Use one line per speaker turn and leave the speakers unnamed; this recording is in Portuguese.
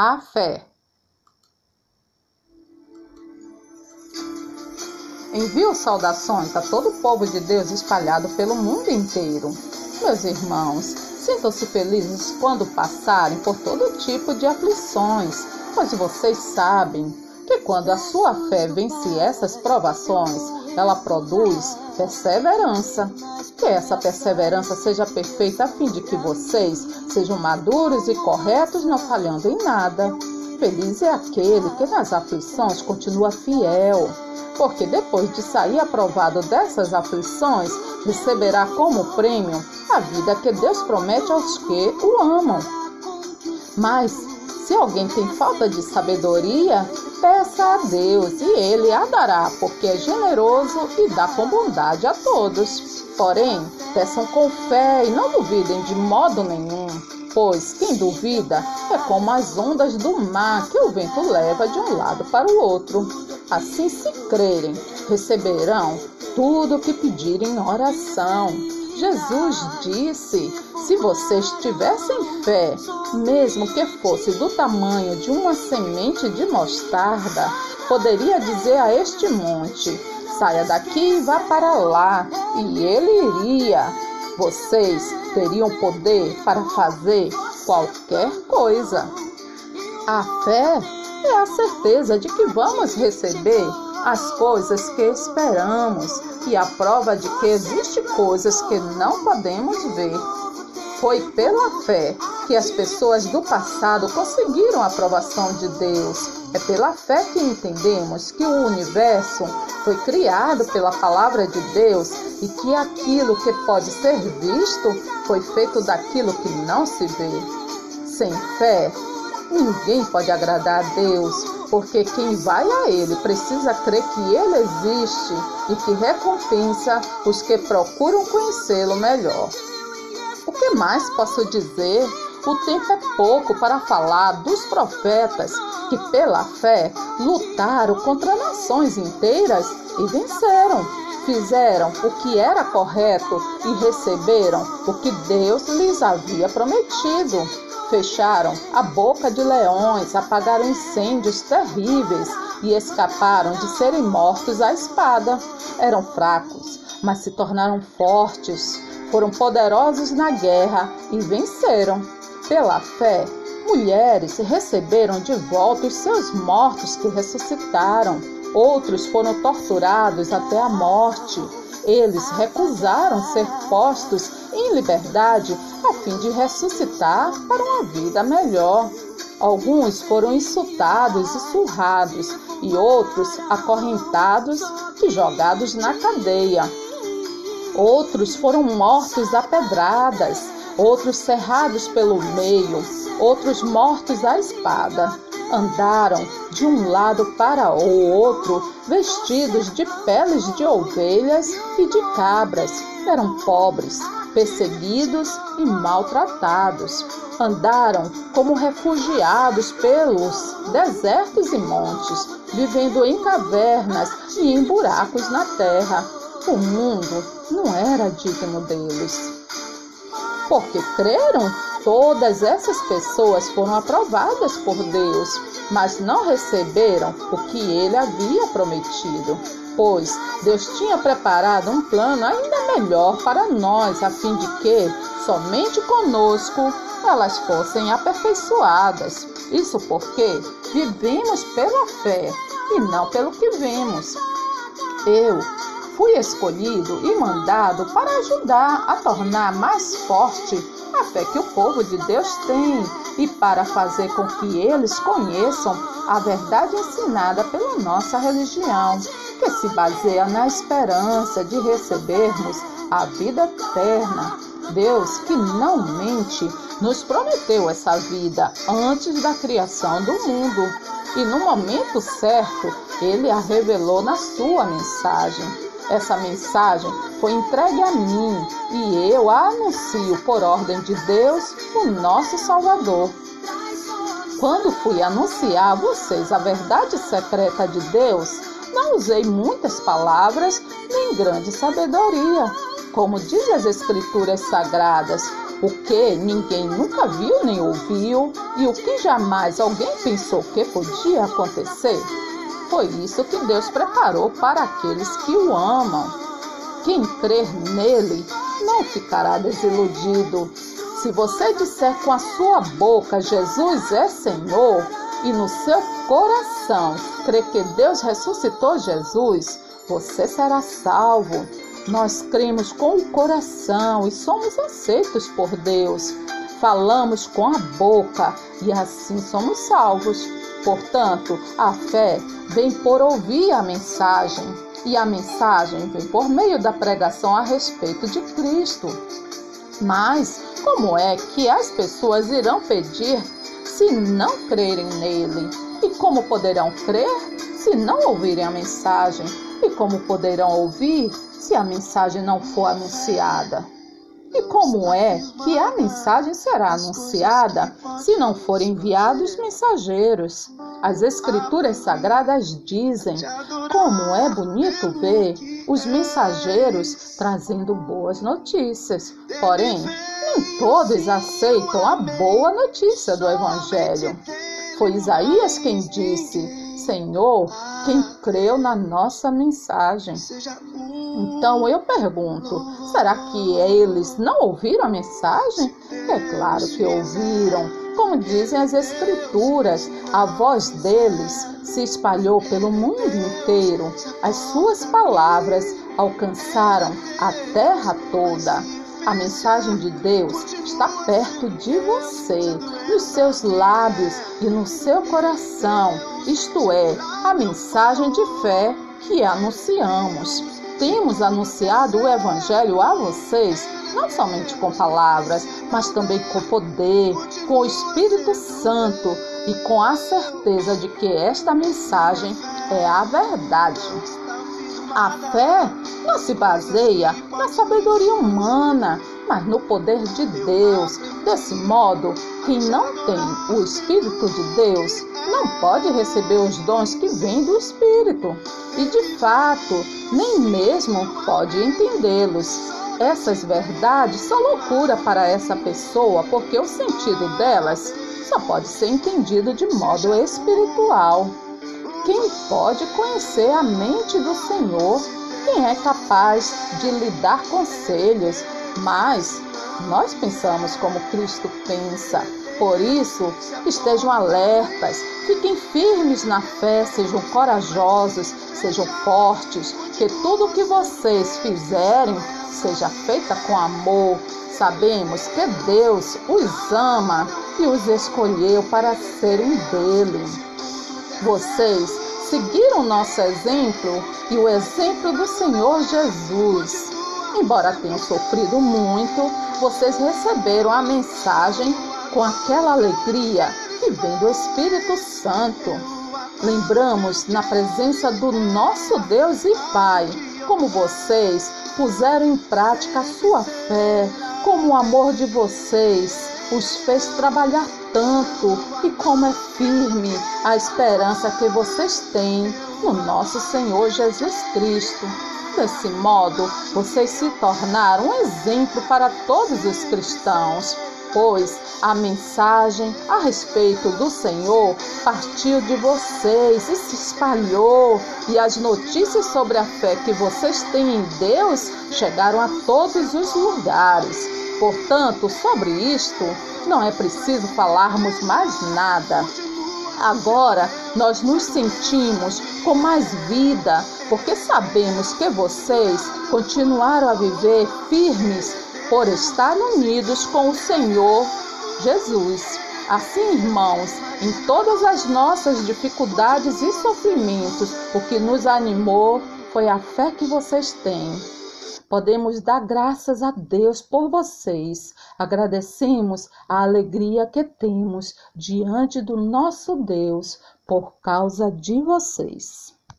A fé. Envio saudações a todo o povo de Deus espalhado pelo mundo inteiro. Meus irmãos, sintam-se felizes quando passarem por todo tipo de aflições, pois vocês sabem que quando a sua fé vence essas provações, ela produz perseverança. Que essa perseverança seja perfeita a fim de que vocês sejam maduros e corretos, não falhando em nada. Feliz é aquele que nas aflições continua fiel, porque depois de sair aprovado dessas aflições, receberá como prêmio a vida que Deus promete aos que o amam. Mas se alguém tem falta de sabedoria, peça a Deus e ele a dará, porque é generoso e dá com bondade a todos. Porém, peçam com fé e não duvidem de modo nenhum, pois quem duvida é como as ondas do mar que o vento leva de um lado para o outro. Assim, se crerem, receberão tudo o que pedirem em oração. Jesus disse: se vocês tivessem fé, mesmo que fosse do tamanho de uma semente de mostarda, poderia dizer a este monte: saia daqui e vá para lá, e ele iria. Vocês teriam poder para fazer qualquer coisa. A fé é a certeza de que vamos receber as coisas que esperamos e a prova de que existem coisas que não podemos ver. Foi pela fé que as pessoas do passado conseguiram a aprovação de Deus. É pela fé que entendemos que o universo foi criado pela palavra de Deus e que aquilo que pode ser visto foi feito daquilo que não se vê. Sem fé, ninguém pode agradar a Deus, porque quem vai a Ele precisa crer que Ele existe e que recompensa os que procuram conhecê-lo melhor. O que mais posso dizer? O tempo é pouco para falar dos profetas que, pela fé, lutaram contra nações inteiras e venceram. Fizeram o que era correto e receberam o que Deus lhes havia prometido. Fecharam a boca de leões, apagaram incêndios terríveis e escaparam de serem mortos à espada. Eram fracos, mas se tornaram fortes foram poderosos na guerra e venceram. Pela fé, mulheres receberam de volta os seus mortos que ressuscitaram. Outros foram torturados até a morte. Eles recusaram ser postos em liberdade a fim de ressuscitar para uma vida melhor. Alguns foram insultados e surrados, e outros acorrentados e jogados na cadeia. Outros foram mortos a pedradas, outros cerrados pelo meio, outros mortos à espada. Andaram de um lado para o outro, vestidos de peles de ovelhas e de cabras. Eram pobres, perseguidos e maltratados. Andaram como refugiados pelos desertos e montes, vivendo em cavernas e em buracos na terra o mundo não era digno deles. Porque creram, todas essas pessoas foram aprovadas por Deus, mas não receberam o que ele havia prometido. Pois Deus tinha preparado um plano ainda melhor para nós, a fim de que somente conosco elas fossem aperfeiçoadas. Isso porque vivemos pela fé e não pelo que vemos. Eu fui escolhido e mandado para ajudar a tornar mais forte a fé que o povo de Deus tem e para fazer com que eles conheçam a verdade ensinada pela nossa religião, que se baseia na esperança de recebermos a vida eterna. Deus, que não mente, nos prometeu essa vida antes da criação do mundo e no momento certo ele a revelou na sua mensagem. Essa mensagem foi entregue a mim e eu a anuncio por ordem de Deus, o nosso Salvador. Quando fui anunciar a vocês a verdade secreta de Deus, não usei muitas palavras nem grande sabedoria. Como diz as Escrituras Sagradas, o que ninguém nunca viu nem ouviu e o que jamais alguém pensou que podia acontecer. Foi isso que Deus preparou para aqueles que o amam. Quem crer nele não ficará desiludido. Se você disser com a sua boca Jesus é Senhor e no seu coração crer que Deus ressuscitou Jesus, você será salvo. Nós cremos com o coração e somos aceitos por Deus. Falamos com a boca e assim somos salvos. Portanto, a fé vem por ouvir a mensagem, e a mensagem vem por meio da pregação a respeito de Cristo. Mas como é que as pessoas irão pedir se não crerem nele? E como poderão crer se não ouvirem a mensagem? E como poderão ouvir se a mensagem não for anunciada? E como é que a mensagem será anunciada se não forem enviados mensageiros? As Escrituras Sagradas dizem como é bonito ver os mensageiros trazendo boas notícias. Porém, nem todos aceitam a boa notícia do Evangelho. Foi Isaías quem disse: Senhor, quem creu na nossa mensagem. Então eu pergunto: será que eles não ouviram a mensagem? É claro que ouviram. Como dizem as Escrituras, a voz deles se espalhou pelo mundo inteiro. As suas palavras alcançaram a terra toda. A mensagem de Deus está perto de você, nos seus lábios e no seu coração, isto é, a mensagem de fé que anunciamos. Temos anunciado o Evangelho a vocês, não somente com palavras, mas também com poder, com o Espírito Santo e com a certeza de que esta mensagem é a verdade. A fé não se baseia na sabedoria humana, mas no poder de Deus. Desse modo, quem não tem o Espírito de Deus não pode receber os dons que vêm do Espírito e, de fato, nem mesmo pode entendê-los. Essas verdades são loucura para essa pessoa, porque o sentido delas só pode ser entendido de modo espiritual. Quem pode conhecer a mente do Senhor? Quem é capaz de lhe dar conselhos? Mas nós pensamos como Cristo pensa. Por isso, estejam alertas, fiquem firmes na fé, sejam corajosos, sejam fortes, que tudo o que vocês fizerem seja feita com amor. Sabemos que Deus os ama e os escolheu para serem dele. Vocês seguiram nosso exemplo e o exemplo do Senhor Jesus. Embora tenham sofrido muito, vocês receberam a mensagem com aquela alegria que vem do Espírito Santo. Lembramos na presença do nosso Deus e Pai, como vocês puseram em prática a sua fé, como o amor de vocês os fez trabalhar tanto e como é firme a esperança que vocês têm no nosso Senhor Jesus Cristo. Desse modo, vocês se tornaram um exemplo para todos os cristãos, pois a mensagem a respeito do Senhor partiu de vocês e se espalhou, e as notícias sobre a fé que vocês têm em Deus chegaram a todos os lugares. Portanto, sobre isto, não é preciso falarmos mais nada. Agora nós nos sentimos com mais vida, porque sabemos que vocês continuaram a viver firmes por estar unidos com o Senhor Jesus. Assim, irmãos, em todas as nossas dificuldades e sofrimentos, o que nos animou foi a fé que vocês têm. Podemos dar graças a Deus por vocês. Agradecemos a alegria que temos diante do nosso Deus por causa de vocês.